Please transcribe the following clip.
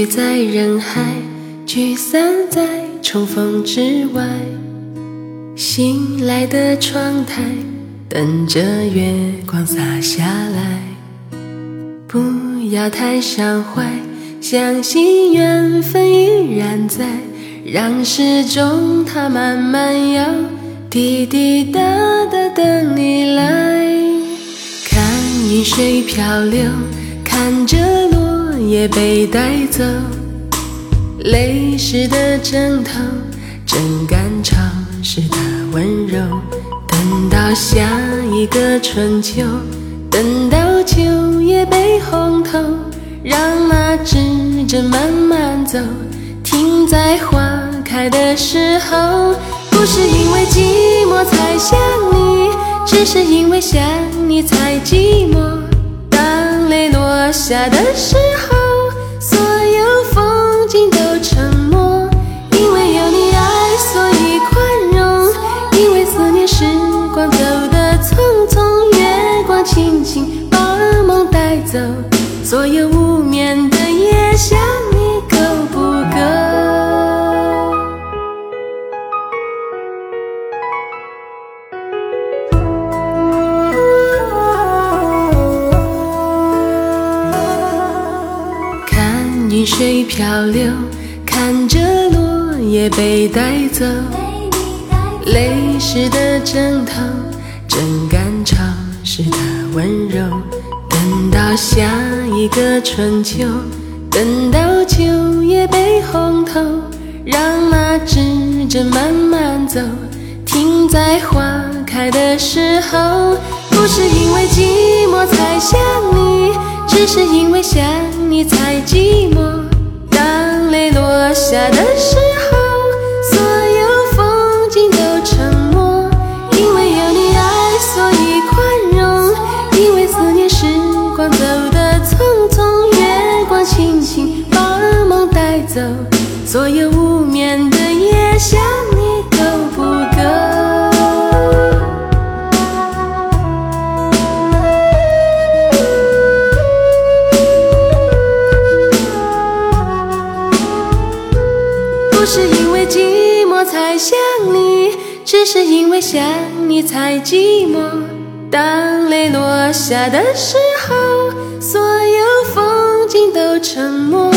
遇在人海，聚散在重逢之外。醒来的窗台，等着月光洒下来。不要太伤怀，相信缘分依然在。让时钟它慢慢摇，滴滴答答等你来。看云水漂流，看着落也被带走。泪湿的枕头，枕干潮湿的温柔。等到下一个春秋，等到秋叶被红透，让那指针慢慢走。停在花开的时候，不是因为寂寞才想你，只是因为想你才寂寞。下的时候，所有风景都沉默。因为有你爱，所以宽容。因为思念，时光走得匆匆，月光轻轻把梦带走。所有无眠的夜，水漂流，看着落叶被带走。泪湿的枕头，枕干潮湿的温柔。等到下一个春秋，等到秋叶被红透，让那指针慢慢走。停在花开的时候，不是因为寂寞才想你，只是因为想你才寂寞。当泪落下的时候，所有风景都沉默。因为有你爱，所以宽容。因为思念，时光走得匆匆，月光轻轻把梦带走。所有无眠是因为寂寞才想你，只是因为想你才寂寞。当泪落下的时候，所有风景都沉默。